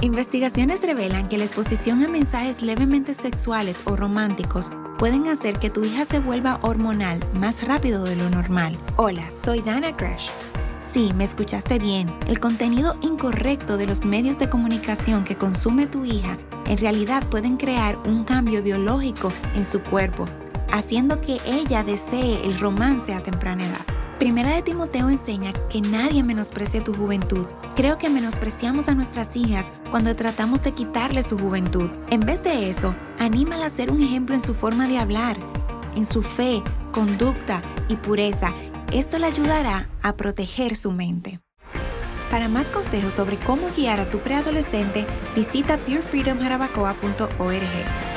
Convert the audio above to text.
Investigaciones revelan que la exposición a mensajes levemente sexuales o románticos pueden hacer que tu hija se vuelva hormonal más rápido de lo normal. Hola, soy Dana Crash. Sí, me escuchaste bien. El contenido incorrecto de los medios de comunicación que consume tu hija en realidad pueden crear un cambio biológico en su cuerpo, haciendo que ella desee el romance a temprana edad. Primera de Timoteo enseña que nadie menosprecie tu juventud. Creo que menospreciamos a nuestras hijas cuando tratamos de quitarle su juventud. En vez de eso, anímala a ser un ejemplo en su forma de hablar, en su fe, conducta y pureza. Esto le ayudará a proteger su mente. Para más consejos sobre cómo guiar a tu preadolescente, visita purefreedomjarabacoa.org.